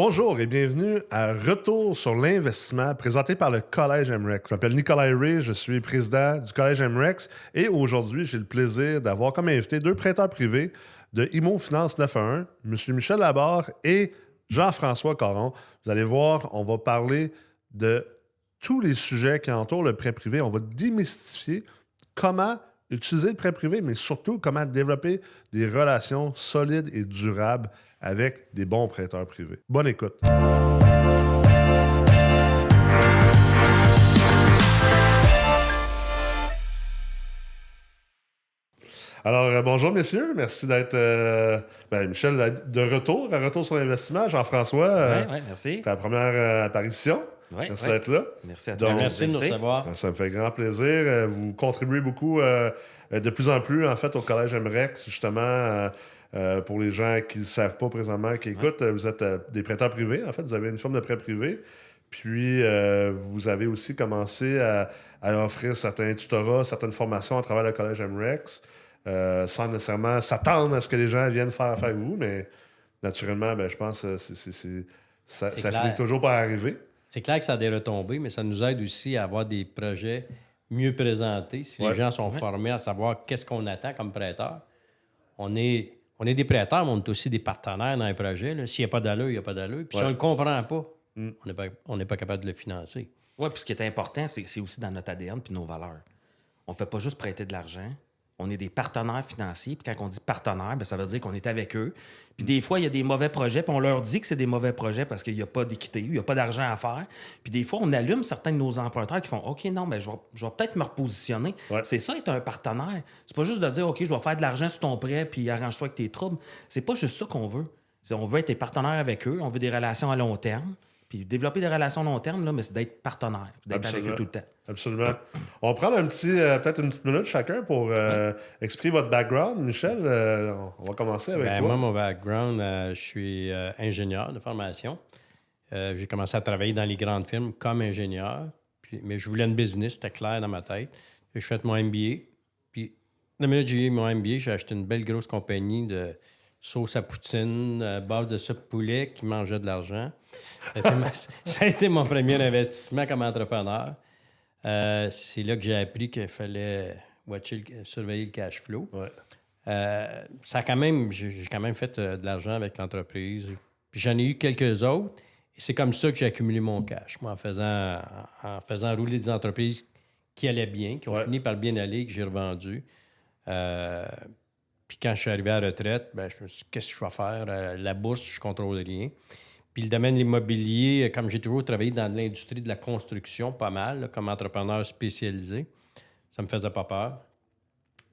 Bonjour et bienvenue à Retour sur l'investissement présenté par le Collège MREX. Je m'appelle Nicolas Ray, je suis président du Collège MREX et aujourd'hui, j'ai le plaisir d'avoir comme invité deux prêteurs privés de IMO Finance 911, M. Michel Labarre et Jean-François Caron. Vous allez voir, on va parler de tous les sujets qui entourent le prêt privé. On va démystifier comment utiliser le prêt privé, mais surtout comment développer des relations solides et durables avec des bons prêteurs privés. Bonne écoute. Alors, euh, bonjour messieurs, merci d'être, euh, ben, Michel, de retour, à retour sur l'investissement. Jean-François, euh, merci. ta première euh, apparition. Merci d'être là. Merci à Donc, toi. Merci de nous recevoir. Ben, Ça me fait grand plaisir. Vous contribuez beaucoup de plus en plus, en fait, au Collège MREX, justement, euh, pour les gens qui ne savent pas présentement, qui écoutent, euh, vous êtes euh, des prêteurs privés, en fait, vous avez une forme de prêt privé. Puis, euh, vous avez aussi commencé à, à offrir certains tutorats, certaines formations à travers le Collège MREX, euh, sans nécessairement s'attendre à ce que les gens viennent faire affaire avec vous, mais naturellement, ben, je pense que ça, finit toujours par arriver. C'est clair que ça a des retombées, mais ça nous aide aussi à avoir des projets mieux présentés. Si Ouais. les gens sont formés à savoir qu'est-ce qu'on attend comme prêteur, on est, on est des prêteurs, mais on est aussi des partenaires dans les projets. S'il n'y a pas d'allure, il n'y a pas d'allure. Puis Ouais. si on ne le comprend pas, Mm. on n'est pas, pas capable de le financer. Oui, puis ce qui est important, c'est c'est aussi dans notre ADN puis nos valeurs. On ne fait pas juste prêter de l'argent. On est des partenaires financiers. Puis quand on dit partenaire, ben, ça veut dire qu'on est avec eux. Puis des fois, il y a des mauvais projets. Puis on leur dit que c'est des mauvais projets parce qu'il n'y a pas d'équité, il n'y a pas d'argent à faire. Puis des fois, on allume certains de nos emprunteurs qui font OK, non, mais je vais, peut-être me repositionner. Ouais. C'est ça, être un partenaire. C'est pas juste de dire OK, je vais faire de l'argent sur ton prêt puis arrange-toi avec tes troubles. C'est pas juste ça qu'on veut. On veut être des partenaires avec eux. On veut des relations à long terme. Puis développer des relations à long terme, là, mais c'est d'être partenaire, d'être avec eux tout le temps. Absolument. On va prendre un petit, euh, peut-être une petite minute chacun pour euh, exprimer votre background. Michel, euh, on va commencer avec Ben, toi. moi, mon background, euh, je suis euh, ingénieur de formation. Euh, j'ai commencé à travailler dans les grandes firmes comme ingénieur, puis- mais je voulais une business, c'était clair dans ma tête. Puis, J'ai fait mon MBA. Puis, la minute que j'ai eu mon MBA, j'ai acheté une belle grosse compagnie de sauce à poutine, euh, base de soupe poulet qui mangeait de l'argent. Ça a été ma- ça a été mon premier investissement comme entrepreneur. Euh, c'est là que j'ai appris qu'il fallait watcher le- surveiller le cash flow. Ouais. Euh, ça a quand même, j'ai quand même fait de l'argent avec l'entreprise. Puis j'en ai eu quelques autres. Et c'est comme ça que j'ai accumulé mon cash. Moi, en faisant, en faisant rouler des entreprises qui allaient bien, qui ont Ouais. fini par bien aller, que j'ai revendu. Euh, puis quand je suis arrivé à la retraite, ben, je me suis dit, qu'est-ce que je vais faire? Euh, la bourse, je ne contrôle rien. Puis le domaine de l'immobilier, euh, comme j'ai toujours travaillé dans l'industrie de la construction, pas mal, là, comme entrepreneur spécialisé, ça me faisait pas peur.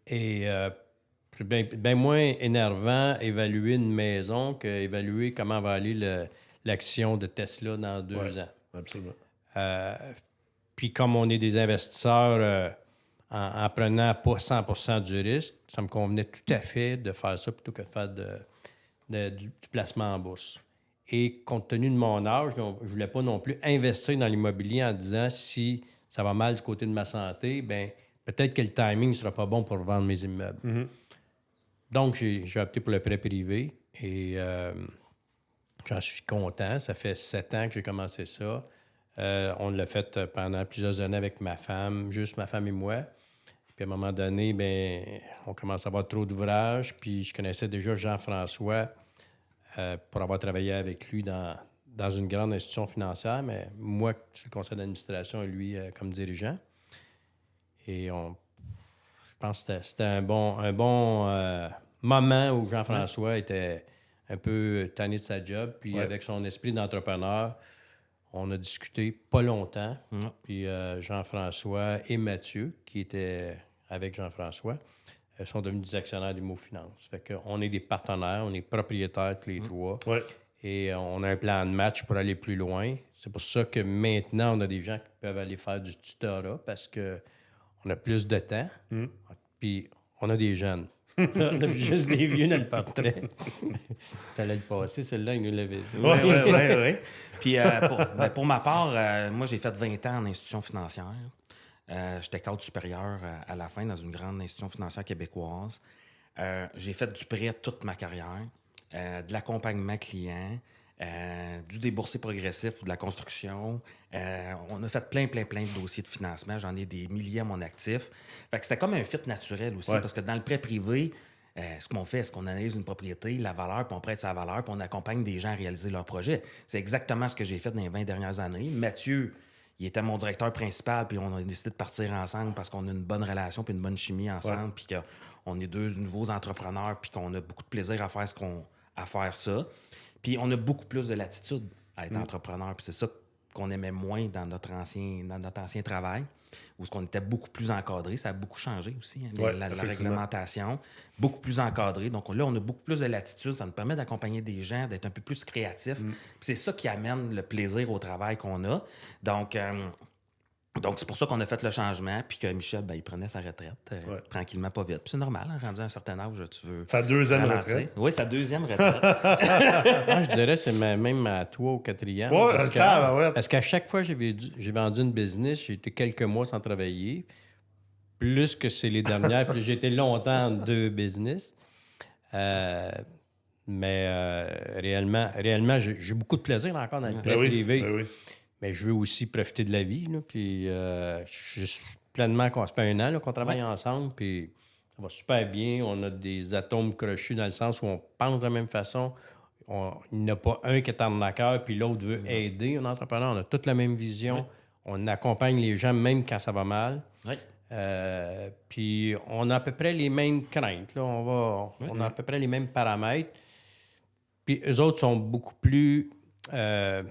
Et euh, c'est bien, bien moins énervant évaluer une maison qu'évaluer comment va aller le- l'action de Tesla dans deux Ouais. ans. Absolument. Euh, puis comme on est des investisseurs euh, en, en prenant pas 100% du risque, ça me convenait tout à fait de faire ça plutôt que de faire de, de- du, du placement en bourse. Et compte tenu de mon âge, je ne voulais pas non plus investir dans l'immobilier en disant si ça va mal du côté de ma santé, ben peut-être que le timing ne sera pas bon pour vendre mes immeubles. Donc, j'ai j'ai opté pour le prêt privé et euh, j'en suis content. Ça fait sept ans que j'ai commencé ça. Euh, on l'a fait euh, pendant plusieurs années avec ma femme, juste ma femme et moi. Puis à un moment donné, ben, on commence à avoir trop d'ouvrages. Puis je connaissais déjà Jean-François euh, pour avoir travaillé avec lui dans, dans une grande institution financière, mais moi sur le conseil d'administration et lui euh, comme dirigeant. Et on, je pense que c'était- un bon, un bon euh, moment où Jean-François était un peu tanné de sa job. Puis Ouais. avec son esprit d'entrepreneur, on a discuté pas longtemps. Mm. Puis euh, Jean-François et Mathieu, qui étaient avec Jean-François, euh, sont devenus des actionnaires d'Imo Finance. Fait qu'on est des partenaires, on est propriétaires tous les trois. Ouais. Et euh, on a un plan de match pour aller plus loin. C'est pour ça que maintenant, on a des gens qui peuvent aller faire du tutorat parce que on a plus de temps. Puis on a des jeunes. On a juste des vieux dans le portrait. Fallait le passer, celle-là, il nous l'avait dit. Oui, oui, ouais. oui. Puis euh, pour, ben, pour ma part, euh, moi, j'ai fait 20 ans en institution financière. Euh, J'étais cadre supérieur euh, à la fin dans une grande institution financière québécoise. Euh, j'ai fait du prêt toute ma carrière, euh, de l'accompagnement client, euh, du déboursé progressif ou de la construction. Euh, on a fait plein, plein, plein de dossiers de financement. J'en ai des milliers à mon actif. Fait que c'était comme un fit naturel aussi, Ouais. parce que dans le prêt privé, euh, ce qu'on fait, c'est qu'on analyse une propriété, la valeur, puis on prête sa valeur, puis on accompagne des gens à réaliser leur projet. C'est exactement ce que j'ai fait dans les 20 dernières années. Mathieu, il était mon directeur principal, puis on a décidé de partir ensemble parce qu'on a une bonne relation, puis une bonne chimie ensemble, puis qu'on est deux nouveaux entrepreneurs, puis qu'on a beaucoup de plaisir à faire, ce qu'on, à faire ça. Puis on a beaucoup plus de latitude à être entrepreneur, puis c'est ça qu'on aimait moins dans notre ancien, dans notre ancien travail, où ce qu'on était beaucoup plus encadré. Ça a beaucoup changé aussi, hein, Ouais, la, réglementation, beaucoup plus encadré. Donc là, on a beaucoup plus de latitude. Ça nous permet d'accompagner des gens, d'être un peu plus créatifs. Mm. Puis c'est ça qui amène le plaisir au travail qu'on a. Donc, euh, donc c'est pour ça qu'on a fait le changement, puis que Michel, ben, il prenait sa retraite euh, Ouais. tranquillement, pas vite. Puis c'est normal, hein, rendu à un certain âge, tu veux. Sa deuxième ralentir. retraite. Oui, sa deuxième retraite. Ah, je dirais c'est ma- même à toi au quatrième. Ouais, parce, que- tabarouette. parce qu'à chaque fois que j'ai vendu, j'ai vendu une business, j'ai été quelques mois sans travailler. Plus que c'est les dernières. puis j'ai été longtemps en deux business. Euh, mais euh, réellement, réellement j'ai j'ai beaucoup de plaisir encore dans le prêt Ben oui, privé. ben oui. Mais je veux aussi profiter de la vie. Là, puis euh, je suis pleinement. Ça fait un an là, qu'on travaille ensemble. Puis ça va super bien. On a des atomes crochus dans le sens où on pense de la même façon. On- il n'y en a pas un qui est en cœur, puis l'autre veut aider un entrepreneur. On a toute la même vision. On accompagne les gens même quand ça va mal. Euh, puis on a à peu près les mêmes craintes. Là. On, va, on a à peu près les mêmes paramètres. Puis eux autres sont beaucoup plus euh,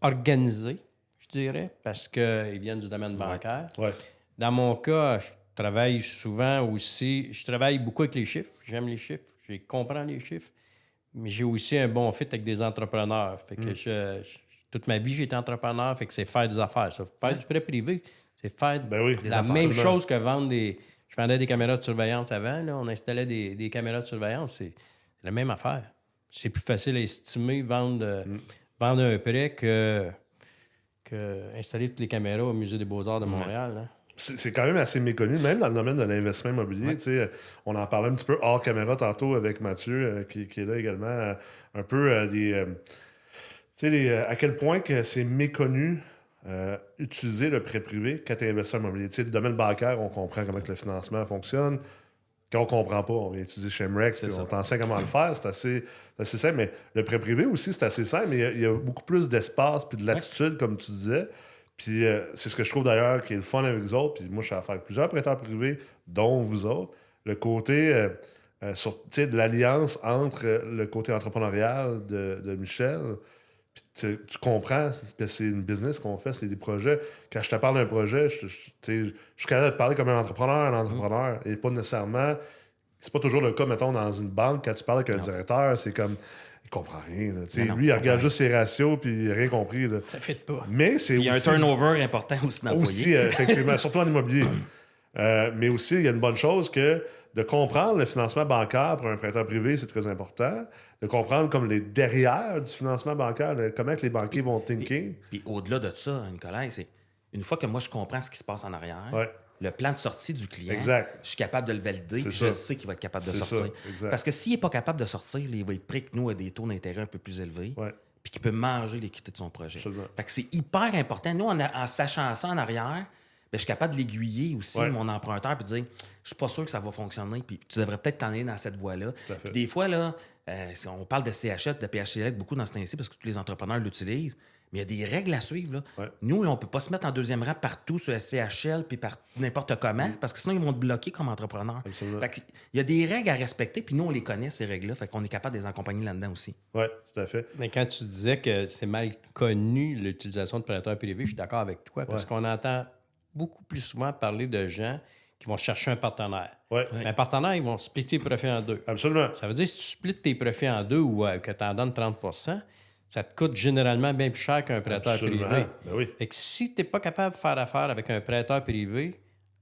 organisés, je dirais, parce qu'ils viennent du domaine bancaire. Ouais. Dans mon cas, je travaille souvent aussi, je travaille beaucoup avec les chiffres. J'aime les chiffres, je comprends les chiffres, mais j'ai aussi un bon fit avec des entrepreneurs. Fait que je- je- toute ma vie, j'ai été entrepreneur, fait que c'est faire des affaires. Ça. Faire du prêt privé, c'est faire Ben oui. la même chose que vendre des. Je vendais des caméras de surveillance avant, là, on installait des, des caméras de surveillance, c'est la même affaire. C'est plus facile à estimer, vendre, euh, Mm. Vendre un prêt que, que installer toutes les caméras au Musée des Beaux-Arts de Montréal. hein. C'est quand même assez méconnu, même dans le domaine de l'investissement immobilier. sais, On en parlait un petit peu hors caméra tantôt avec Mathieu, euh, qui, qui est là également. euh, un peu euh, des. euh, tu sais, les, euh, à quel point que c'est méconnu euh, utiliser le prêt privé quand tu es investisseur immobilier. Tu sais, le domaine bancaire, on comprend comment que le financement fonctionne. Quand on comprend pas, on vient puis ça. on t'enseigne comment le faire. C'est assez, assez simple. Mais le prêt privé aussi, c'est assez simple, mais il y a- il y, a beaucoup plus d'espace puis de latitude, comme tu disais. Puis euh, c'est ce que je trouve d'ailleurs qui est le fun avec vous autres. Puis moi, je suis à faire avec plusieurs prêteurs privés, dont vous autres. Le côté euh, euh, sur, de l'alliance entre le côté entrepreneurial de, de Michel. Puis tu, tu comprends que c'est une business qu'on fait, c'est des projets. Quand je te parle d'un projet, je, je- tu sais, je suis capable de te parler comme un entrepreneur, un entrepreneur, et pas nécessairement. C'est pas toujours le cas, mettons, dans une banque, quand tu parles avec un directeur, c'est comme. Il comprend rien. là. Non, lui, il regarde juste ses ratios, puis il n'a rien compris. là. Ça ne fit pas. Mais c'est Il y a un turnover important aussi d'employés. aussi, euh, effectivement, surtout en immobilier. Euh, mais aussi, il y a une bonne chose que de comprendre le financement bancaire pour un prêteur privé, c'est très important. De comprendre comme les derrière du financement bancaire, le- comment que les banquiers vont thinking. Puis au-delà de ça, Nicolas, c'est une fois que moi je comprends ce qui se passe en arrière, Ouais. le plan de sortie du client, Exact. je suis capable de le valider, C'est puis ça. je sais qu'il va être capable de sortir. Parce que s'il n'est pas capable de sortir, il va être pris que nous à des taux d'intérêt un peu plus élevés, Ouais. puis qu'il peut manger l'équité de son projet. Absolument. Fait que c'est hyper important. Nous, en, en sachant ça en arrière, ben, je suis capable de l'aiguiller aussi, Ouais. mon emprunteur, puis de dire Je suis pas sûr que ça va fonctionner, puis tu devrais peut-être t'en aller dans cette voie-là. Des fois, là, euh, on parle de CHL, de PHCL beaucoup dans ce temps-ci parce que tous les entrepreneurs l'utilisent. Mais il y a des règles à suivre. Là. Ouais. Nous, on ne peut pas se mettre en deuxième rang partout sur le CHL puis par n'importe comment parce que sinon, ils vont te bloquer comme entrepreneur. Absolument. Fait que il y a des règles à respecter, puis nous, on les connaît, ces règles-là. Fait qu'on est capable de les accompagner là-dedans aussi. Oui, tout à fait. Mais quand tu disais que c'est mal connu l'utilisation de prêteurs privés, je suis d'accord avec toi parce Ouais. qu'on entend beaucoup plus souvent parler de gens qui vont chercher un partenaire. Ouais. Un partenaire, ils vont splitter les profits en deux. Absolument. Ça veut dire que si tu splits tes profits en deux ou euh, que tu en donnes 30% ça te coûte généralement bien plus cher qu'un prêteur Absolument. privé. Ben oui. Fait que si tu n'es pas capable de faire affaire avec un prêteur privé,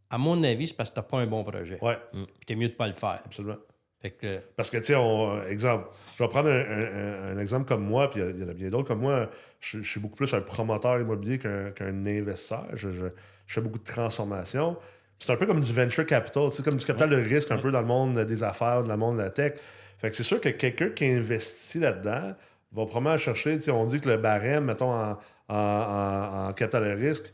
à mon avis, c'est parce que tu n'as pas un bon projet. Ouais, Puis tu mieux de pas le faire. absolument. Fait que, Parce que, tu sais, euh, exemple, je vais prendre un, un- un- un exemple comme moi, puis il y en a bien d'autres comme moi. Je, je suis beaucoup plus un promoteur immobilier qu'un investisseur. Je, je- je fais beaucoup de transformations. C'est un peu comme du venture capital, c'est comme du capital de risque un peu dans le monde des affaires, dans le monde de la tech. Fait que c'est sûr que quelqu'un qui investit là-dedans va probablement chercher, on dit que le barème, mettons, en, en, en- en capital de risque,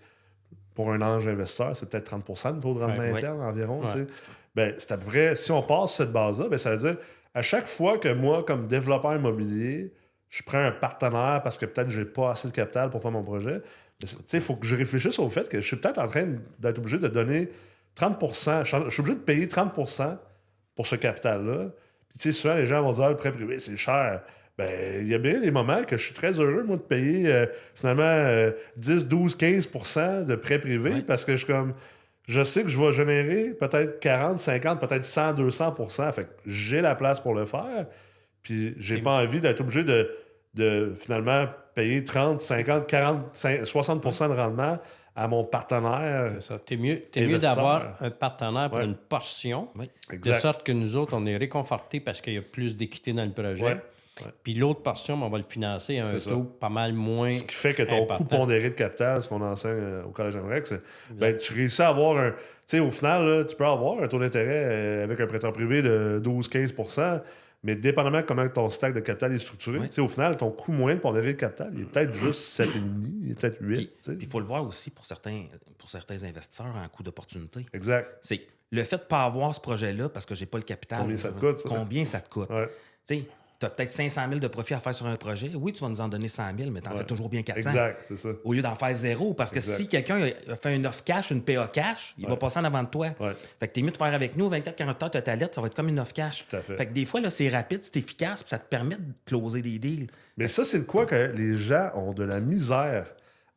pour un ange investisseur, c'est peut-être 30 de taux de rendement Ouais, ouais. interne environ. Ouais. Ben, c'est à peu près, si on passe cette base-là, ben, ça veut dire, à chaque fois que moi, comme développeur immobilier, je prends un partenaire parce que peut-être j'ai pas assez de capital pour faire mon projet, il faut que je réfléchisse au fait que je suis peut-être en train d'être obligé de donner 30 je suis obligé de payer 30% pour ce capital-là. Puis, tu sais, souvent, les gens vont dire, Ah, le prêt privé, c'est cher. Ben, il y a bien des moments que je suis très heureux, moi, de payer euh, finalement euh, 10, 12, 15% de prêt privé parce que je suis comme. Je sais que je vais générer peut-être 40, 50, peut-être 100, 200% Fait que j'ai la place pour le faire. Puis j'ai pas envie d'être obligé de, de finalement payer 30, 50, 40, 50, 60 de rendement à mon partenaire. C'est ça. T'es mieux, t'es mieux d'avoir un partenaire pour Ouais. une portion, Oui. de sorte que nous autres, on est réconfortés parce qu'il y a plus d'équité dans le projet. Ouais. Ouais. Puis l'autre portion, ben, on va le financer à un ça. taux pas mal moins. Ce qui fait que ton important. coût pondéré de capital, ce qu'on enseigne euh, au Collège MREX, ben, tu réussis à avoir un. Tu sais, au final, là, tu peux avoir un taux d'intérêt euh, avec un prêteur privé de 12-15 mais dépendamment de comment ton stack de capital est structuré, au final, ton coût moyen de pondéré de capital, il est peut-être juste 7,5, il est peut-être 8. Puis tu sais. il faut le voir aussi pour certains, pour certains investisseurs en coût d'opportunité. Exact. C'est le fait de ne pas avoir ce projet-là parce que j'ai pas le capital. Combien ça te coûte, ça? Combien ça te coûte? Ouais. Tu as peut-être 500 000 de profit à faire sur un projet. Oui, tu vas nous en donner 100 000, mais tu en fais toujours bien 400. Exact, c'est ça. Au lieu d'en faire zéro. Parce que Exact. si quelqu'un a fait une offre cash, une PA cash, il va passer en avant de toi. Ouais. Fait que t'es mieux de faire avec nous 24-40 heures, tu as ta lettre, ça va être comme une offre cash. Tout à fait. que des fois, là, c'est rapide, c'est efficace, puis ça te permet de closer des deals. Mais ça, c'est de quoi que les gens ont de la misère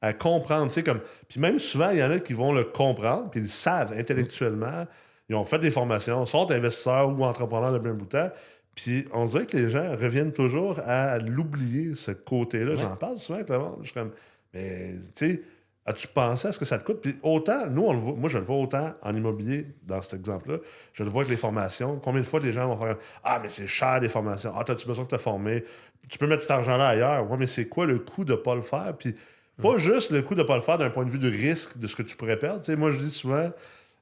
à comprendre. tu sais, Comme... Puis même souvent, il y en a qui vont le comprendre, puis ils le savent intellectuellement. Ils ont fait des formations, sont investisseurs ou entrepreneurs de bien bout de temps. Puis on dirait que les gens reviennent toujours à l'oublier, ce côté-là. J'en parle souvent avec le monde. Je suis comme, mais tu sais, as-tu pensé à ce que ça te coûte? Puis autant, nous, on le voit, moi, je le vois autant en immobilier, dans cet exemple-là. Je le vois avec les formations. Combien de fois les gens vont faire Ah, mais c'est cher des formations. Ah, as-tu besoin de te former? Tu peux mettre cet argent-là ailleurs. Ouais, mais c'est quoi le coût de ne pas le faire? Puis pas juste le coût de ne pas le faire d'un point de vue de risque de ce que tu pourrais perdre. Tu sais, moi, je dis souvent,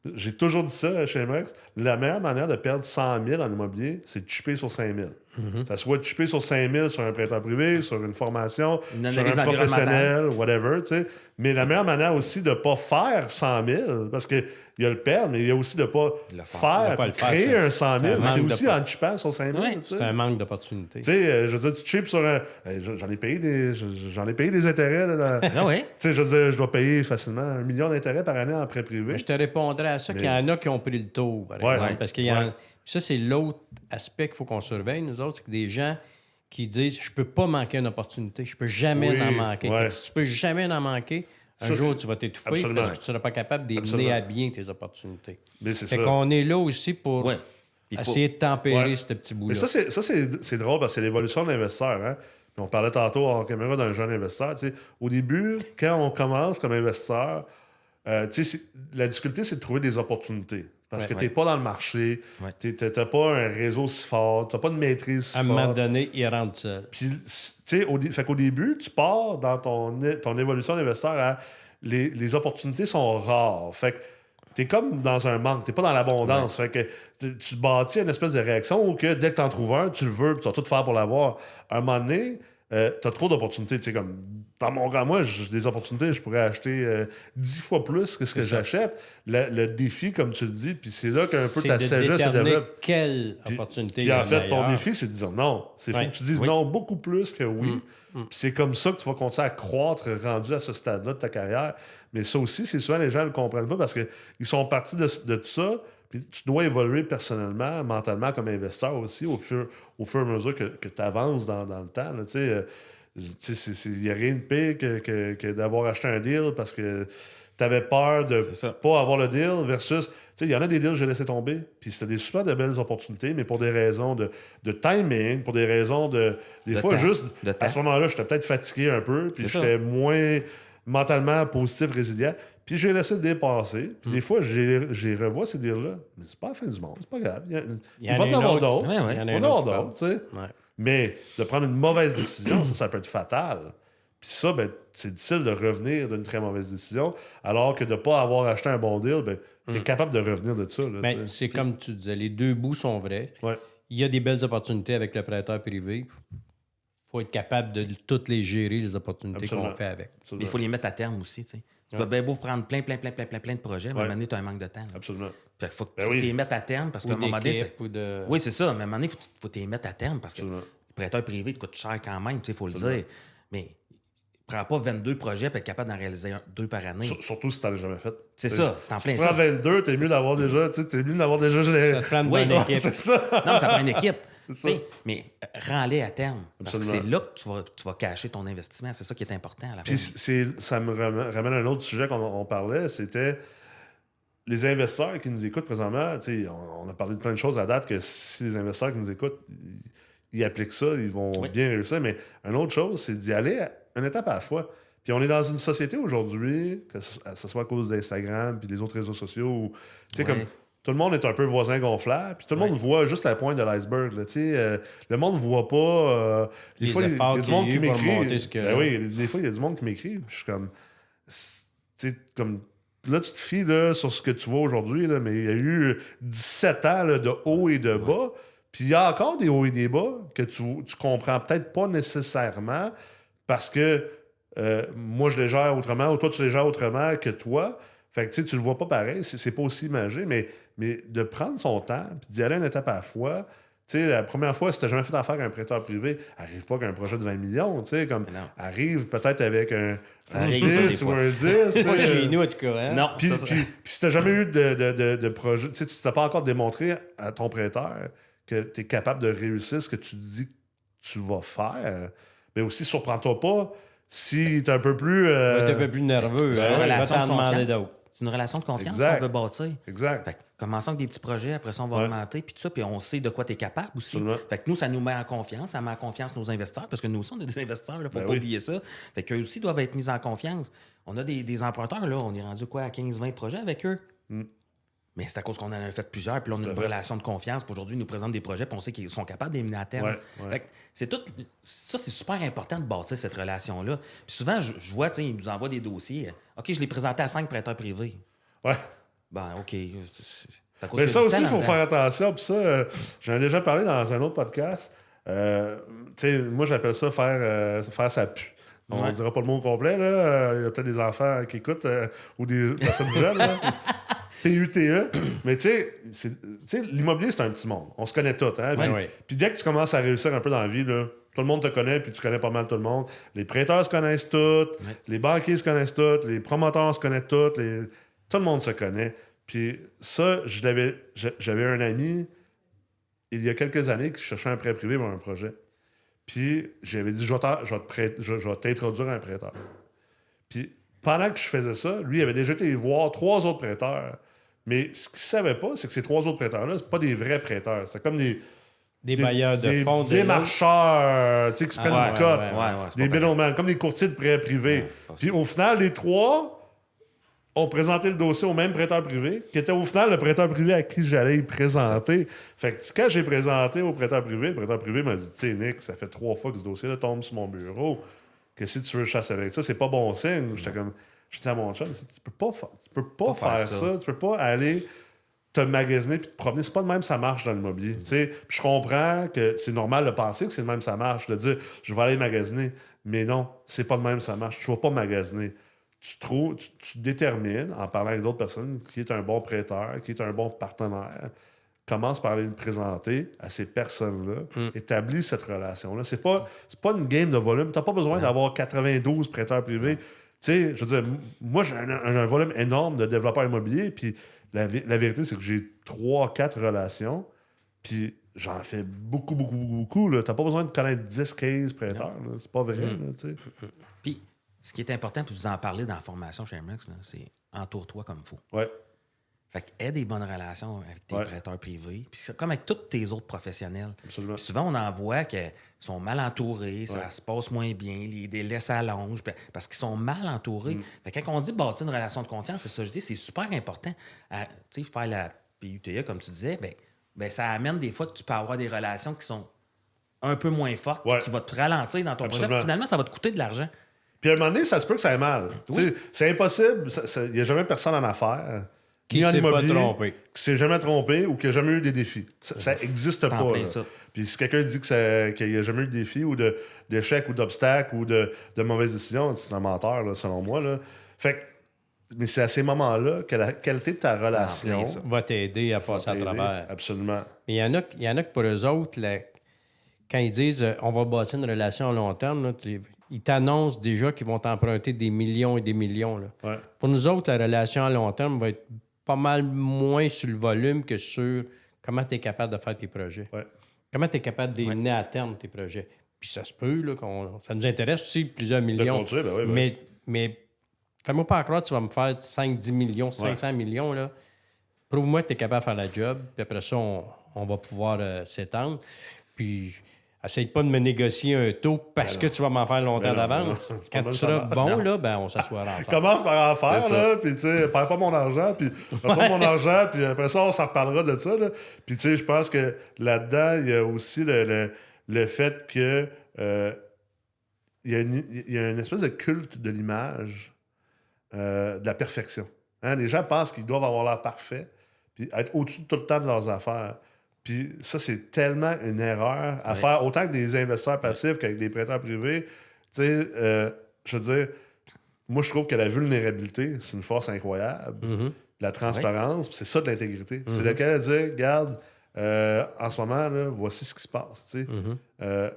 j'ai toujours dit ça chez MREX, la meilleure manière de perdre 100 000 en immobilier, c'est de chipper sur 5 000. Ça soit chipper sur 5 000 sur un prêteur privé, sur une formation, Une sur un professionnel, whatever, tu sais. Mais la meilleure manière aussi de ne pas faire 100 000, parce qu'il y a le perdre, mais il y a aussi de ne pas Le faire. faire, De pas le faire, créer c'est- un 100 000. c'est aussi en chippant sur 5 000, Ouais. tu sais. C'est un manque d'opportunité. Tu sais, euh, je veux dire, tu chips sur un. euh, J'en ai payé des, j'en ai payé des intérêts. Là, dans- Ah oui? Tu sais, je veux dire, je dois payer facilement un million d'intérêts par année en prêt privé. Mais je te répondrais à ça qu'il y en a qui ont pris le tour, par Ouais. exemple. Ouais. Parce qu'il y en- Ouais. Ça, c'est l'autre aspect qu'il faut qu'on surveille, nous autres, c'est que des gens qui disent Je peux pas manquer une opportunité, je peux jamais Oui, en manquer. ouais. Si tu peux jamais en manquer, un Ça, jour, tu vas t'étouffer parce que tu seras pas capable de mener à bien tes opportunités. Mais c'est Fait ça. qu'on est là aussi pour Ouais. Il faut- essayer de tempérer Ouais. ce petit bout-là. Mais ça, c'est, ça, c'est, c'est drôle parce que c'est l'évolution de l'investisseur. Hein? Puis on parlait tantôt en caméra d'un jeune investisseur. tu sais. Au début, quand on commence comme investisseur, euh, la difficulté, c'est de trouver des opportunités. Parce Ouais. que tu n'es pas dans le marché, Ouais. tu n'as pas un réseau si fort, tu n'as pas de maîtrise si à un moment donné, il rentre seul. Puis, tu sais, au, fait qu'au début, tu pars dans ton, ton évolution d'investisseur à les, les opportunités sont rares. Fait que t'es comme dans un manque, t'es pas dans l'abondance. Fait que tu, tu bâtis une espèce de réaction où que dès que t'en trouves un, tu le veux, puis tu vas tout faire pour l'avoir. À un moment donné, euh, t'as trop d'opportunités. Tu sais, comme dans mon cas, moi, j'ai des opportunités, je pourrais acheter euh, dix fois plus que ce que j'achète. Le, le défi, comme tu le dis, puis c'est là qu'un peu ta sagesse se développe. quelle opportunité Puis en fait, ton défi, c'est de dire non. C'est faut Ouais. que tu dises Oui. non beaucoup plus que oui. Mm. Puis c'est comme ça que tu vas continuer à croître rendu à ce stade-là de ta carrière. Mais ça aussi, c'est souvent les gens ne le comprennent pas parce qu'ils sont partis de, de tout ça. Puis tu dois évoluer personnellement, mentalement, comme investisseur aussi, au fur, au fur et à mesure que, tu avances dans, dans le temps. là. Tu sais, euh, Il n'y a rien de pire que, que- que d'avoir acheté un deal parce que tu avais peur de pas avoir le deal versus. Il y en a des deals que j'ai laissé tomber. Puis c'était des super de belles opportunités, mais pour des raisons de, de timing, pour des raisons de. Des De fois, temps. juste. De à temps. ce moment-là, j'étais peut-être fatigué un peu, puis j'étais moins mentalement positif, résilient. Puis j'ai laissé le dépasser. Hmm. Puis des fois, j'ai j'ai revois ces deals-là. Mais c'est pas la fin du monde, c'est pas grave. Il, y a- il y en va avoir autre. d'autres. Il y en a Il une va en avoir d'autres, tu sais. Mais de prendre une mauvaise décision, ça, ça peut être fatal. Puis ça, ben, c'est difficile de revenir d'une très mauvaise décision, alors que de ne pas avoir acheté un bon deal, ben, tu es capable de revenir de ça. Hmm. c'est comme tu disais, les deux bouts sont vrais. Ouais. Il y a des belles opportunités avec le prêteur privé. faut être capable de toutes les gérer, les opportunités qu'on fait avec. Mais il faut les mettre à terme aussi. tu sais. Tu vas bien beau prendre plein, plein, plein, plein, plein, plein de projets, mais à un moment donné, tu as un manque de temps. là. Absolument. Fait qu'il faut que Ben oui. que tu les mettes à terme parce qu'à un moment donné. de... Oui, c'est ça. Mais à un moment donné, il faut, faut que tu les mettes à terme parce que Absolument. le prêteur privé te coûte cher quand même, il faut le dire. Mais prends pas 22 projets pour être capable d'en réaliser un- deux par année. Sur- Surtout si tu l'as jamais fait. C'est ça, c'est en Si plein tu prends ça. 22, t'es mieux d'avoir déjà. tu sais, T'es mieux d'avoir déjà. Ça te prend une Oui, bonne non, équipe. C'est ça. Non, ça prend une équipe. ça. Mais rends-les à terme. Parce que c'est là que tu vas, tu vas cacher ton investissement. C'est ça qui est important à la. Puis c'est, ça me ramène, à un autre sujet qu'on on parlait, c'était les investisseurs qui nous écoutent présentement. tu sais, On, on a parlé de plein de choses à date que si les investisseurs qui nous écoutent, ils, ils appliquent ça, ils vont Oui. bien réussir. Mais une autre chose, c'est d'y aller à- une étape à la fois. Puis on est dans une société aujourd'hui, que ce, soit à cause d'Instagram puis des autres réseaux sociaux, où, Ouais. comme tout le monde est un peu voisin gonflable, puis tout le monde Ouais. voit juste la pointe de l'iceberg. euh, le monde ne voit pas. euh, des Les fois, il y a- du monde qui m'écrit. Ben oui, des fois, il y a du monde qui m'écrit. Je suis comme. Là, tu te fies là, sur ce que tu vois aujourd'hui, là, mais il y a eu 17 ans là, de haut et de bas. Puis il y a encore des hauts et des bas que tu, tu comprends peut-être pas nécessairement parce que euh, moi, je les gère autrement ou toi, tu les gères autrement que toi. Fait que tu sais, tu le vois pas pareil, c'est c'est pas aussi imagé, mais, mais de prendre son temps puis d'y aller une étape à la fois. Tu sais, la première fois, si t'as jamais fait affaire avec un prêteur privé, arrive pas qu'un projet de 20 millions, tu sais, comme arrive peut-être avec un, un arrive ça, des 6 ou un 10. tu sais. Pas chez nous, en tout cas. hein? Non, Puis, ça, ça- puis, puis si t'as jamais eu de, de, de, de projet, tu sais, tu t'as pas encore démontré à ton prêteur que tu es capable de réussir ce que tu dis que tu vas faire, mais aussi surprends-toi pas si t'es un peu plus. euh, est un peu plus nerveux. C'est hein, une va relation de confiance. d'autres. C'est une relation de confiance qu'on veut bâtir. Exact. Fait que commençons avec des petits projets, après ça, on va Ouais. augmenter, puis tout ça, puis on sait de quoi tu es capable aussi. Absolument. Fait que nous, ça nous met en confiance, ça met en confiance nos investisseurs, parce que nous aussi, on est des investisseurs, il ne faut Ben pas oui. oublier ça. Fait qu'eux aussi doivent être mis en confiance. On a des, des emprunteurs, là, on est rendu quoi, à 15-20 projets avec eux? Mm. Mais c'est à cause qu'on en a fait plusieurs, puis là, on a une relation de confiance. Puis aujourd'hui, ils nous présentent des projets, puis on sait qu'ils sont capables de les mener à terme. Ouais, ouais. C'est tout. Ça, c'est super important de bâtir cette relation-là. Puis souvent, je, je vois, tu sais, ils nous envoient des dossiers. OK, je l'ai présenté à cinq prêteurs privés. Ouais. Ben, OK. Mais ça aussi, il faut faire attention. Puis ça, euh, j'en ai déjà parlé dans un autre podcast. Euh, tu sais, moi, j'appelle ça faire, euh, faire sa pu. On ne Ouais. dira pas le mot complet. là. Euh, Il y a peut-être des enfants qui écoutent euh, ou des personnes jeunes. là. P-U-T-E. Mais tu sais, l'immobilier, c'est un petit monde. On se connaît tous. Hein? Puis, ouais. puis dès que tu commences à réussir un peu dans la vie, là, tout le monde te connaît, puis tu connais pas mal tout le monde. Les prêteurs se connaissent tous, les banquiers se connaissent tous, les promoteurs se connaissent tous, les- tout le monde se connaît. Puis ça, j'avais un ami, il y a quelques années, qui cherchait un prêt privé pour un projet. Puis j'avais dit, vais, je vais t'introduire un prêteur. Puis pendant que je faisais ça, lui, il avait déjà été voir trois autres prêteurs. Mais ce qu'il savait pas, c'est que ces trois autres prêteurs-là, c'est pas des vrais prêteurs. C'est comme des, Des bailleurs de des fonds. des marcheurs, tu sais, qui se Ah prennent ouais, une cote. ouais, ouais, des middlemen, comme des courtiers de prêts privés. Puis au final, les trois ont présenté le dossier au même prêteur privé, qui était au final le prêteur privé à qui j'allais présenter. Fait que quand j'ai présenté au prêteur privé, le prêteur privé m'a dit Tu sais, Nick, ça fait trois fois que ce dossier-là tombe sur mon bureau. Que si tu veux chasser avec ça, c'est pas bon signe. J'étais comme. Je dis à mon chum, tu peux pas, tu peux pas, Pas faire, faire ça. ça. Tu peux pas aller te magasiner puis te promener. C'est pas de même ça marche dans l'immobilier. tu sais. Puis je comprends que c'est normal de penser que c'est de même ça marche, de dire je vais aller magasiner. Mais non, c'est pas de même ça marche. Tu vas pas magasiner. Tu, trouves, tu, tu détermines, en parlant avec d'autres personnes, qui est un bon prêteur, qui est un bon partenaire. Commence par aller le présenter à ces personnes-là. Établis cette relation-là. C'est pas, pas une game de volume. Tu n'as pas besoin d'avoir 92 prêteurs privés. Sais, je veux dire, moi, j'ai un, un- un volume énorme de développeurs immobiliers. Puis la, la vérité, c'est que j'ai 3-4 relations. Puis j'en fais beaucoup, beaucoup, beaucoup, beaucoup. Tu n'as pas besoin de connaître 10, 15 prêteurs. C'est pas vrai. tu sais. Puis, ce qui est important, puis vous en parlez dans la formation chez MX, c'est entoure-toi comme il faut. Ouais. Fait que aie des bonnes relations avec tes Ouais. prêteurs privés, puis c'est comme avec tous tes autres professionnels. Absolument. Souvent, on en voit qu'ils sont mal entourés, ça se passe moins bien, les délais s'allongent, parce qu'ils sont mal entourés. Mm. Fait que quand on dit bâtir une relation de confiance, c'est ça que je dis, c'est super important. à, tu sais, faire la PUTE, comme tu disais, ben, ben, ça amène des fois que tu peux avoir des relations qui sont un peu moins fortes, Ouais. qui vont te ralentir dans ton projet. Absolument. Finalement, ça va te coûter de l'argent. Puis à un moment donné, ça se peut que ça aille mal. C'est impossible. Il n'y a jamais personne en affaires Qui s'est pas trompé. qui s'est jamais trompé ou qui a jamais eu des défis. Ça, ça existe c'est en pas. plein là. ça. Puis si quelqu'un dit qu'il n'y a jamais eu de défi ou d'échec ou d'obstacle ou de, de mauvaises décisions, c'est un menteur, là, selon moi. Là. Fait que- mais c'est à ces moments-là que la qualité de ta relation plein. Va t'aider à passer à travers. Absolument. Mais il y en a, il y en a que pour eux autres, là, quand ils disent euh, on va bâtir une relation à long terme, là, tu- ils t'annoncent déjà qu'ils vont t'emprunter des millions et des millions. là. Ouais. Pour nous autres, la relation à long terme va être pas mal moins sur le volume que sur comment tu es capable de faire tes projets. Ouais. Comment tu es capable d'amener à terme tes projets. Puis ça se peut, là, qu'on- ça nous intéresse aussi, plusieurs millions. continuer, ben oui, ben mais mais fais-moi pas croire que tu vas me faire 5-10 millions, 500 millions. Là. Prouve-moi que tu es capable de faire la job, puis après ça, on, on va pouvoir euh, s'étendre. Puis, essaye pas de me négocier un taux parce que tu vas m'en faire longtemps Ben d'avance. Quand tu seras bon, là, ben, on ensemble. Commence par en faire, là, puis tu sais, perds pas mon argent, puis perds pas mon argent, puis après ça, on s'en reparlera de ça, là. Puis tu sais, je pense que là-dedans, il y a aussi le, le, le fait que euh, il y, a une, il y a une espèce de culte de l'image, euh, de la perfection. Hein, Les gens pensent qu'ils doivent avoir l'air parfait, puis être au-dessus de tout le temps de leurs affaires. Puis ça, c'est tellement une erreur à Ouais. faire, autant que des investisseurs passifs qu'avec des prêteurs privés. Tu sais, euh, je veux dire, moi, je trouve que la vulnérabilité, c'est une force incroyable. Mhm. La transparence, c'est ça de l'intégrité. C'est Mhm. lequel de dire, regarde, euh, en ce moment, là, voici ce qui se passe. Tu sais. Mhm. Euh,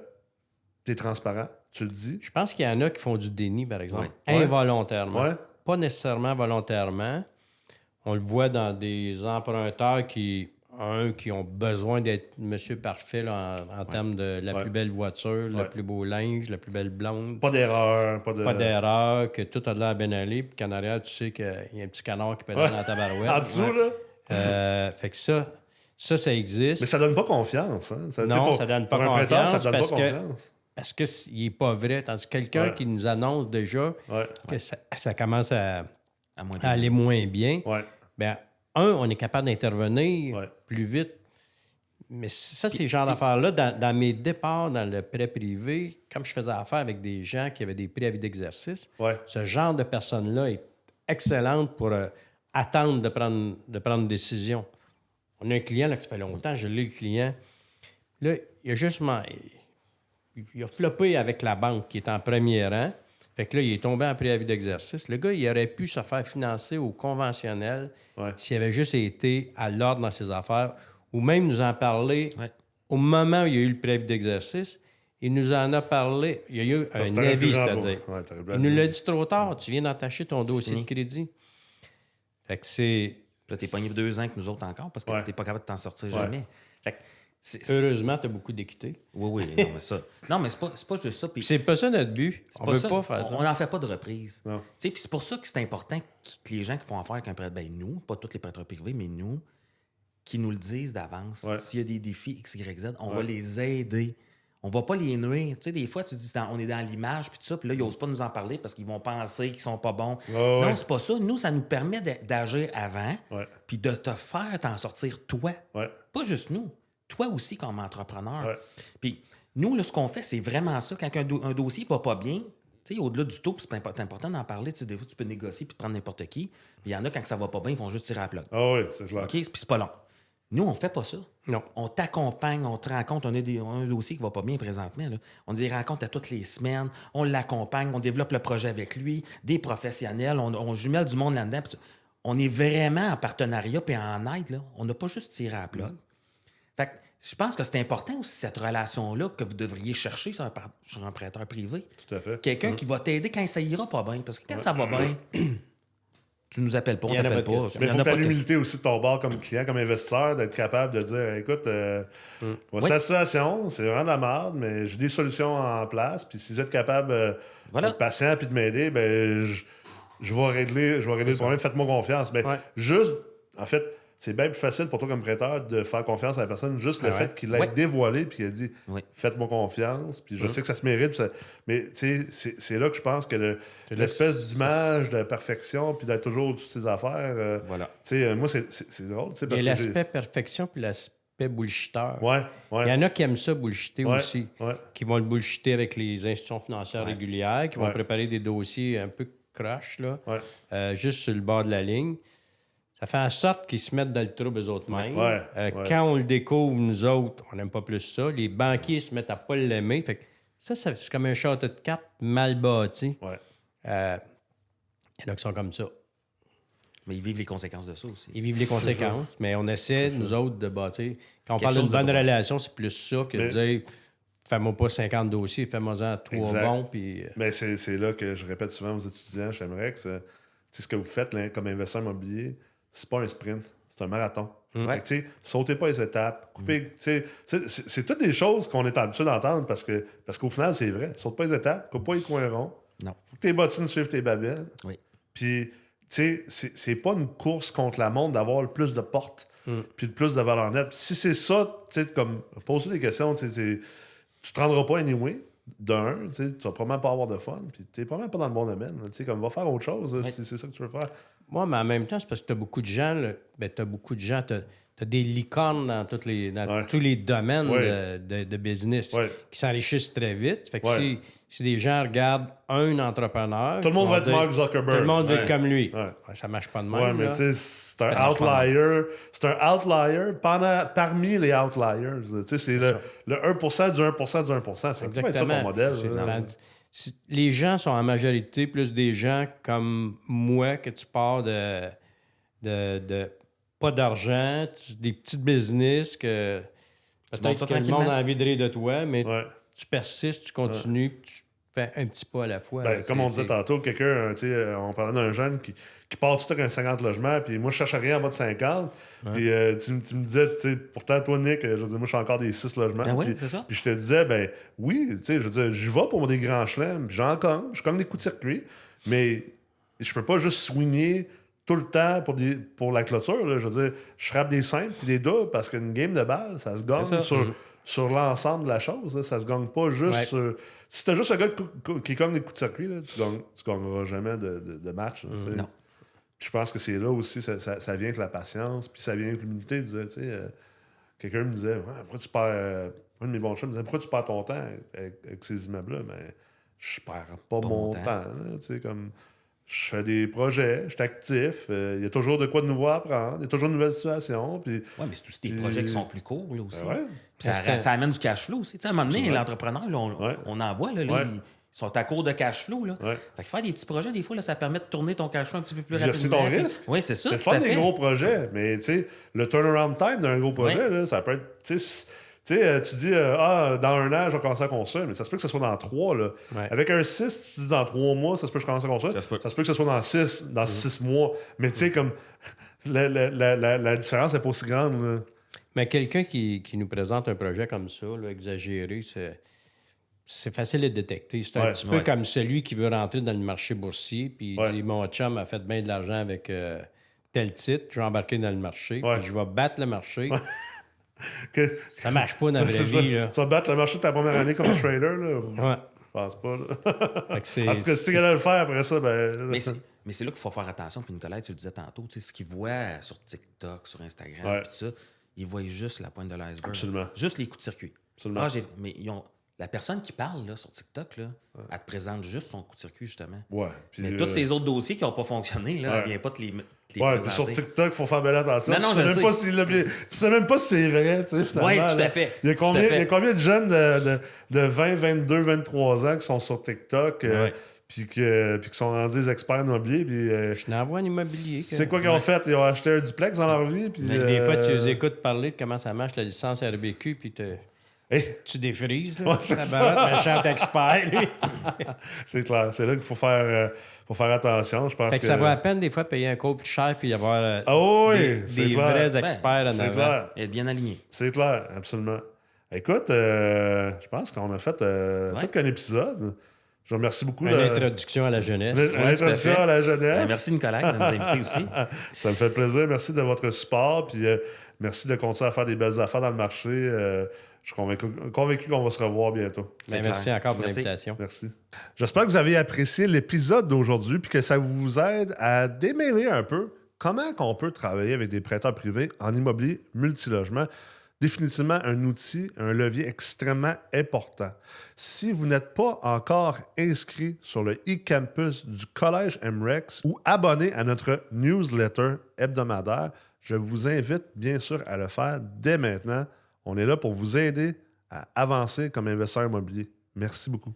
t'es transparent, tu le dis. Je pense qu'il y en a qui font du déni, par exemple, Ouais. involontairement. Ouais. Pas nécessairement volontairement. On le voit dans des emprunteurs qui, un, qui ont besoin d'être monsieur parfait là, en, en termes de la Ouais. plus belle voiture, le plus beau linge, la plus belle blonde. Pas d'erreur, pas de. Pas d'erreur, que tout a de l'air bien allé, puis qu'en arrière, tu sais qu'il y a un petit canard qui peut aller dans ta barouette. En dessous, Ouais. là. Euh, fait que ça, ça, ça existe. Mais ça donne pas confiance. Hein? Ça, Non, pour- ça donne pas confiance ça donne parce pas que- confiance. Parce que c- il est pas vrai. Tandis que quelqu'un Ouais. qui nous annonce déjà Ouais. que ça, ça commence à, À moins à aller moins bien, Ouais. ben, un, on est capable d'intervenir Ouais. plus vite. Mais ça, ces genres d'affaires-là, dans, dans mes départs dans le prêt privé, comme je faisais affaire avec des gens qui avaient des préavis d'exercice, Ouais. ce genre de personne-là est excellente pour euh, attendre de prendre, de prendre une décision. On a un client là, que ça fait longtemps, je l'ai le client. Là, il a juste man- il, il a floppé avec la banque qui est en premier rang. Fait que là, il est tombé en préavis d'exercice. Le gars, il aurait pu se faire financer au conventionnel Ouais. s'il avait juste été à l'ordre dans ses affaires ou même nous en parler Ouais. au moment où il y a eu le préavis d'exercice. Il nous en a parlé. Il y a eu un C'était avis, c'est-à-dire. ouais, Il nous l'a dit trop tard. Tu viens d'entacher ton dossier de crédit. Fait que c'est. Puis là, t'es pogné deux ans que nous autres encore parce que Ouais. t'es pas capable de t'en sortir Ouais. jamais. Fait que Heureusement, tu as beaucoup d'équité. Oui, oui, non, mais ça. Non, mais c'est pas, c'est pas juste ça. C'est pas ça notre but. c'est On pas veut ça. pas faire ça. On n'en fait pas de reprise. Non. Tu sais, Puis c'est pour ça que c'est important que les gens qui font affaire avec un prêteur, ben nous, pas tous les prêteurs privés, mais nous, qui nous le disent d'avance. Ouais. S'il y a des défis X, Y, Z, on va les aider. On va pas les nuire. Tu sais, des fois, tu dis, dans- on est dans l'image, puis tout ça, puis là, ils n'osent pas nous en parler parce qu'ils vont penser qu'ils sont pas bons. Ouais, non, ouais. c'est pas ça. Nous, ça nous permet d'a- d'agir avant, puis de te faire t'en sortir toi. Ouais. Pas juste nous. Toi aussi comme entrepreneur. Ouais. Puis nous, là, ce qu'on fait, c'est vraiment ça. Quand un, do- un dossier va pas bien, tu sais, au-delà du taux, c'est impo- c'est important d'en parler. Tu sais, des fois, tu peux négocier puis prendre n'importe qui. Puis il y en a, quand ça va pas bien, ils vont juste tirer à la plug. Ah oui, c'est clair. OK? Puis c'est pas long. Nous, on fait pas ça. Non. On t'accompagne, on te rencontre. On a, des, on a un dossier qui va pas bien présentement. là. On a des rencontres à toutes les semaines. On l'accompagne, on développe le projet avec lui, des professionnels, on, on jumelle du monde là-dedans. On est vraiment en partenariat puis en aide. Là. On n'a pas juste tiré à la plug. Fait que je pense que c'est important aussi cette relation-là que vous devriez chercher sur un, par- sur un prêteur privé. Tout à fait. Quelqu'un qui va t'aider quand ça ira pas bien. Parce que quand ça va bien, tu nous appelles pas, on t'appelle pas pas. Mais Il faut que l'humilité aussi de ton bord comme client, comme investisseur, d'être capable de dire écoute, euh, voici Oui. la situation, c'est vraiment de la merde, mais j'ai des solutions en place. Puis si vous êtes capable euh, Voilà. d'être patient puis de m'aider, ben, je, je vais régler, je vais régler le problème. Faites-moi confiance. Mais Ouais. juste, en fait, c'est bien plus facile pour toi comme prêteur de faire confiance à la personne. Juste le Ah ouais. fait qu'il l'ait Ouais. dévoilé puis qu'il a dit Oui. faites-moi confiance. Puis je sais que ça se mérite. ça- Mais c'est c'est là que je pense que l'espèce d'image de la perfection puis d'être toujours au-dessus de ses affaires. euh, Voilà. tu sais, euh, moi, c'est- drôle, tu sais, Il parce y a l'aspect perfection puis l'aspect bullshitter. Ouais, Il y en a qui aiment ça bullshiter Ouais, aussi, ouais. qui vont le bullshiter avec les institutions financières régulières, qui vont Ouais. préparer des dossiers un peu crush, là, Ouais. euh, juste sur le bord de la ligne. Ça fait en sorte qu'ils se mettent dans le trouble eux autres mêmes. Ouais, Euh, ouais. Quand on le découvre, nous autres, on n'aime pas plus ça. Les banquiers se mettent à pas l'aimer. Fait que ça, ça, c'est comme un château de cartes mal bâti. Ouais. Euh, Il y en a qui sont comme ça. Mais ils vivent les conséquences de ça aussi. Ils vivent les conséquences, mais on essaie, nous autres, de bâtir. Quand on Quelque parle d'une de bonne bon. relation, c'est plus ça que Mais- de dire fais-moi pas 50 dossiers, fais-moi-en trois Exact. bons. Puis, euh, Mais c'est là que je répète souvent aux étudiants chez MREX, euh, tu sais, ce que vous faites là, comme investisseur immobilier, c'est pas un sprint, c'est un marathon. Mm. Fait que, tu sais, sautez pas les étapes, coupez. sais, c'est- toutes des choses qu'on est habitué d'entendre parce que parce qu'au final, c'est vrai. Saute pas les étapes, coupe pas les coins ronds. Non. Faut que tes bottines suivent tes babines. Oui. Puis, tu sais, c'est c'est pas une course contre la montre d'avoir le plus de portes, Mm. puis le plus de valeur nette. Si c'est ça, tu sais, comme, pose des questions, tu tu te rendras pas anyway. D'un, tu vas probablement pas avoir de fun, puis t'es probablement pas dans le bon domaine. Tu sais, comme, va faire autre chose, si c'est ça que tu veux faire. Moi, mais en même temps, c'est parce que tu as beaucoup de gens, là, ben, tu as beaucoup de gens, tu as, des licornes dans, toutes les, dans Ouais. tous les domaines Ouais. de, de- de business Ouais. qui s'enrichissent très vite. Fait que si, si des gens regardent un entrepreneur. Tout le monde va être dire- Mark Zuckerberg. Tout le monde dit comme lui. Ça marche pas de même. Ouais, mais tu sais, c'est un outlier. C'est un outlier pendant, parmi les outliers. C'est le, le 1% du 1% du 1%. C'est pas être ça ton modèle. Les gens sont en majorité plus des gens comme moi que tu pars de, de, de pas d'argent, des petites business que peut-être que le monde a envie de rire de toi, mais Ouais. tu persistes, tu continues, tu un petit pas à la fois. Ben, là. comme on disait tantôt, quelqu'un, euh, tu sais, euh, on parlait d'un jeune qui, qui part tout avec un 50 logements, puis moi, je cherche rien en bas de 50. Puis euh, tu, tu me disais, pourtant, toi, Nick, je veux dire, moi, je suis encore des 6 logements. Ah oui, puis, c'est ça. Puis je te disais, ben oui, tu sais, je veux dire, j'y vais pour des grands chelems, puis j'en cogne, je cogne des coups de circuit, mais je peux pas juste swinger tout le temps pour, des, pour la clôture. là. Je veux dire, je frappe des simples puis des doubles parce qu'une game de balle, ça se gagne sur, Mm. Sur l'ensemble de la chose. là. Ça se gagne pas juste Ouais. sur- Si t'as juste un gars qui, cogne des coups de circuit, là, tu, gagnes, tu gagneras jamais de, de- de match. là. Non. Puis je pense que c'est là aussi, ça, ça- ça vient avec la patience, puis ça vient avec l'humilité. euh, Quelqu'un me disait, Ouais, pourquoi tu perds. euh, un de mes bons chums me disait, pourquoi tu perds ton temps avec, avec ces immeubles-là? Mais je perds pas, mon temps. temps. là, tu sais, comme, je fais des projets, je suis actif, euh, il y a toujours de quoi de nouveau à apprendre, il y a toujours de nouvelles situations. Puis, Oui, mais c'est tous des Puis- projets qui sont plus courts là, aussi. ben ouais. Puis ça, Parce que- ça amène du cash flow aussi. Tu sais, à un moment donné, l'entrepreneur, là, on, Ouais. on en voit, là, là, Ouais. ils sont à court de cash flow. Là. Ouais. Fait que faire des petits projets, des fois, là, ça permet de tourner ton cash flow un petit peu plus Diversifier rapidement. ton risque. Oui, c'est ça. C'est le fun des fait. gros projets, mais tu sais, le turnaround time d'un gros projet, Ouais. là, ça peut être. Tu sais, tu euh, tu dis, euh, ah, dans un an, je vais commencer à construire, mais ça se peut que ce soit dans trois. Là. Ouais. Avec un 6, tu dis dans trois mois, ça se peut que je commence à construire. Ça se peut. que ce soit dans six, dans six mois. Mais tu sais, comme la, la- la- différence n'est pas aussi grande. là. Mais quelqu'un qui, qui nous présente un projet comme ça, là, exagéré, c'est, c'est facile à détecter. C'est un Ouais, petit peu ouais. comme celui qui veut rentrer dans le marché boursier, puis il Ouais. dit Mon chum a fait bien de l'argent avec euh, tel titre, je vais embarquer dans le marché, puis je vais battre le marché. Que- Ça marche pas dans la vraie vie. Là. Tu vas battre le marché de ta première année comme trader. Là. Ouais. Je pense pas. là. Que en tout cas, si tu es capable de le faire après ça, ben. Mais c'est, mais c'est là qu'il faut faire attention. Puis Nicolas, tu le disais tantôt, tu sais, ce qu'ils voient sur TikTok, sur Instagram, Ouais. puis tout ça, ils voient juste la pointe de l'iceberg. Absolument. Juste les coups de circuit. Absolument. Ah, j'ai- mais ils ont, la personne qui parle là, sur TikTok, là, elle te présente juste son coup de circuit, justement. Ouais. Mais euh, tous ces autres dossiers qui n'ont pas fonctionné, là, Ouais. elle vient pas te les, te les Ouais, sur. TikTok, il faut faire belle attention. Non, non, tu sais je même sais. pas l'a bien- Tu sais même pas si c'est vrai, tu sais, finalement. Ouais, tout à fait. Il y a combien, fait. il y a combien de jeunes de, de, de 20, 22, 23 ans qui sont sur TikTok, euh, puis, que, puis qui sont rendus des experts immobiliers, puis... euh, Je n'envoie un immobilier. que- c'est quoi qu'ils ont fait? Ils ont acheté un duplex dans leur vie, puis... Des fois, tu euh, les écoutes parler de comment ça marche, la licence RBQ, puis hey, tu défrises. Là, Ouais, c'est Tabarouette, méchant expert. c'est clair, c'est là qu'il faut faire, euh, faut faire attention, je pense Fait que, que... ça vaut la peine des fois de payer un coach cher puis y avoir euh, Ah oui, des, vrais experts en C'est avant. clair. Être bien aligné. C'est clair, absolument. Écoute, euh, je pense qu'on a fait Ouais. tout qu'un épisode. Je vous remercie beaucoup. Une de- introduction à la jeunesse. Une à introduction à la jeunesse. Ben, merci, Nicolas, de nous inviter aussi. Ça me fait plaisir. Merci de votre support. Puis euh, merci de continuer à faire des belles affaires dans le marché. Euh, je suis convaincu, convaincu qu'on va se revoir bientôt. Ben, merci clair. encore pour l'invitation. Merci. J'espère que vous avez apprécié l'épisode d'aujourd'hui puis que ça vous aide à démêler un peu comment qu'on peut travailler avec des prêteurs privés en immobilier multilogement. Définitivement un outil, un levier extrêmement important. Si vous n'êtes pas encore inscrit sur le e-campus du Collège MREX ou abonné à notre newsletter hebdomadaire, je vous invite bien sûr à le faire dès maintenant. On est là pour vous aider à avancer comme investisseur immobilier. Merci beaucoup.